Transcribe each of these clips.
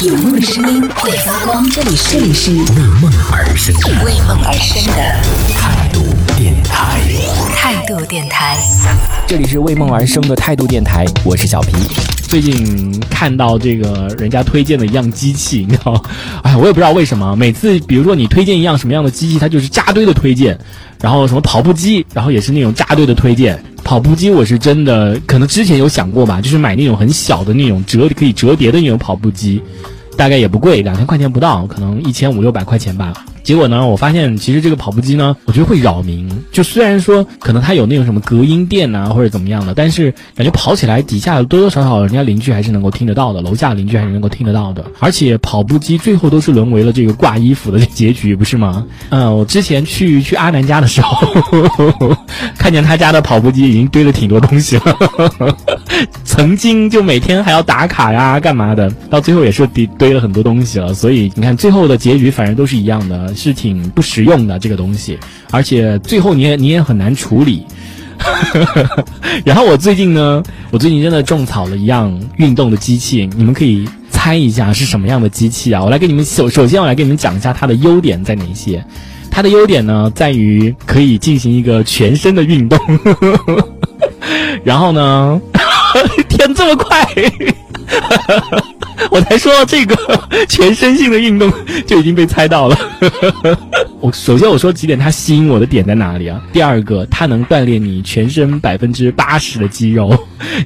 有梦的声音会发光，这里是这里是为梦而生的为梦而生的态度电台。态度电台。这里是为梦而生的态度电台，我是小皮。最近看到这个人家推荐的一样机器，你知道，哎，我也不知道为什么，每次比如说你推荐一样什么样的机器，它就是扎堆的推荐，然后什么跑步机，然后也是那种扎堆的推荐。跑步机我是真的，可能之前有想过吧，就是买那种很小的那种折可以折叠的那种跑步机，大概也不贵，两千块钱不到，可能一千五六百块钱吧。结果呢，我发现其实这个跑步机呢，我觉得会扰民。就虽然说可能它有那种什么隔音垫呐、或者怎么样的，但是感觉跑起来底下多多少少人家邻居还是能够听得到的，楼下邻居还是能够听得到的。而且跑步机最后都是沦为了这个挂衣服的结局，不是吗？嗯，我之前去去阿南家的时候，看见他家的跑步机已经堆了挺多东西了。曾经就每天还要打卡呀，干嘛的，到最后也是堆堆了很多东西了。所以你看，最后的结局反正都是一样的，是挺不实用的这个东西，而且最后你也你也很难处理。然后我最近呢，我最近真的种草了一样运动的机器，你们可以猜一下是什么样的机器啊？我来给你们首首先我来给你们讲一下它的优点在哪些。它的优点呢，在于可以进行一个全身的运动。然后呢，天这么快，我才说到这个全身性的运动就已经被猜到了。我首先我说几点它吸引我的点在哪里啊？第二个，它能锻炼你全身百分之八十的肌肉，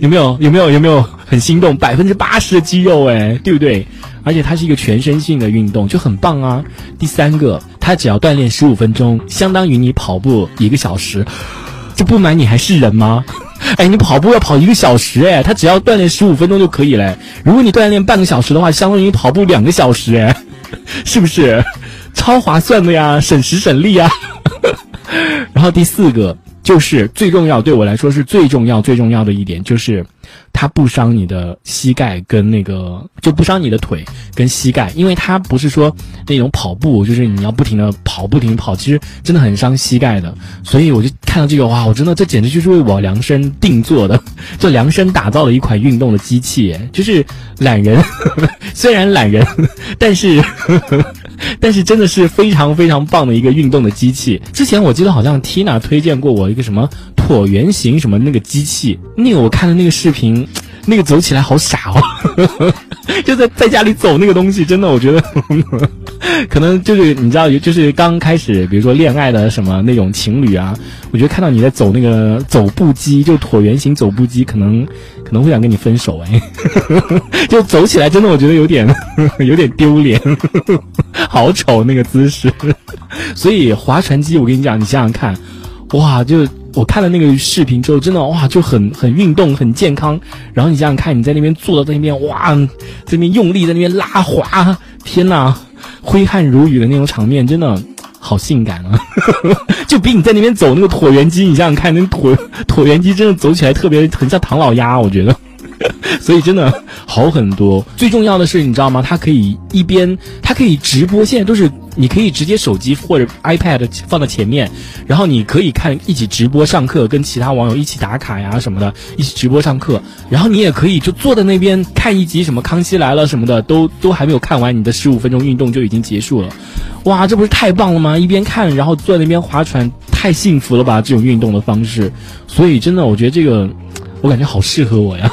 有没有？有没有？有没有很心动？百分之八十的肌肉，哎，对不对？而且它是一个全身性的运动，就很棒啊。第三个，它只要锻炼十五分钟，相当于你跑步一个小时。这不瞒你还是人吗？哎，你跑步要跑一个小时，哎，他只要锻炼十五分钟就可以嘞。如果你锻炼半个小时的话，相当于你跑步两个小时，哎，是不是？超划算的呀，省时省力呀。然后第四个就是最重要，对我来说是最重要最重要的一点，就是它不伤你的膝盖跟那个就不伤你的腿跟膝盖，因为它不是说那种跑步，就是你要不停的跑不停跑，其实真的很伤膝盖的。所以我就看到这个，哇，我真的这简直就是为我量身定做的，这量身打造了一款运动的机器，就是懒人，虽然懒人，但是。但是真的是非常非常棒的一个运动的机器。之前我记得好像 Tina 推荐过我一个什么椭圆形什么那个机器，那个我看的那个视频，那个走起来好傻哦，就在在家里走那个东西，真的我觉得可能就是你知道，就是刚开始比如说恋爱的什么那种情侣啊，我觉得看到你在走那个走步机，就椭圆形走步机，可能可能会想跟你分手哎，就走起来真的我觉得有点 有点丢脸。好丑那个姿势，所以划船机，我跟你讲，你想想看，哇，就我看了那个视频之后，真的哇，就很很运动，很健康。然后你想想看，你在那边坐在那边，哇，在那边用力在那边拉滑，天呐，挥汗如雨的那种场面，真的好性感啊！就比你在那边走那个椭圆机，你想想看，那椭椭圆机真的走起来特别很像唐老鸭，我觉得。所以真的好很多。最重要的是，你知道吗？它可以一边，它可以直播，现在都是你可以直接手机或者 iPad 放在前面，然后你可以看一起直播上课，跟其他网友一起打卡呀什么的，一起直播上课。然后你也可以就坐在那边看一集什么《康熙来了》什么的，都都还没有看完，你的十五分钟运动就已经结束了。哇，这不是太棒了吗？一边看，然后坐在那边划船，太幸福了吧！这种运动的方式，所以真的，我觉得这个。我感觉好适合我呀，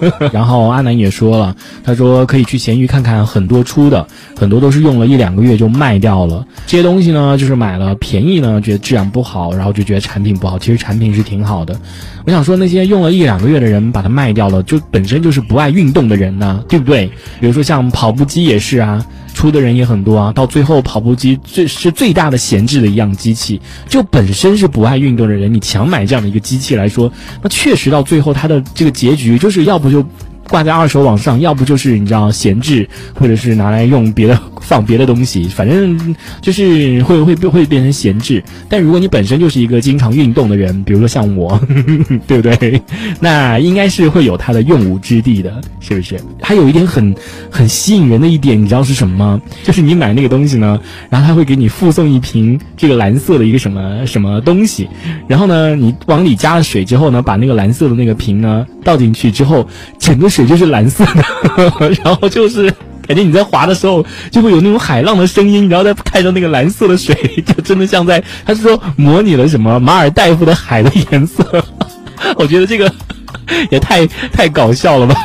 然后阿南也说了，他说可以去闲鱼看看，很多出的，很多都是用了一两个月就卖掉了。这些东西呢，就是买了便宜呢，觉得质量不好，然后就觉得产品不好。其实产品是挺好的。我想说，那些用了一两个月的人把它卖掉了，就本身就是不爱运动的人呢，对不对？比如说像跑步机也是啊。出的人也很多啊，到最后跑步机最是最大的闲置的一样机器，就本身是不爱运动的人，你强买这样的一个机器来说，那确实到最后它的这个结局就是要不就。挂在二手网上，要不就是你知道闲置，或者是拿来用别的放别的东西，反正就是会会会变成闲置。但如果你本身就是一个经常运动的人，比如说像我，对不对？那应该是会有它的用武之地的，是不是？还有一点很很吸引人的一点，你知道是什么吗？就是你买那个东西呢，然后他会给你附送一瓶这个蓝色的一个什么什么东西，然后呢，你往里加了水之后呢，把那个蓝色的那个瓶呢倒进去之后，整个。水就是蓝色的，然后就是感觉你在滑的时候就会有那种海浪的声音，然后再看到那个蓝色的水，就真的像在他是说模拟了什么马尔代夫的海的颜色。我觉得这个也太太搞笑了吧？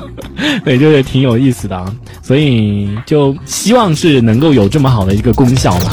对，就是挺有意思的啊。所以就希望是能够有这么好的一个功效吧。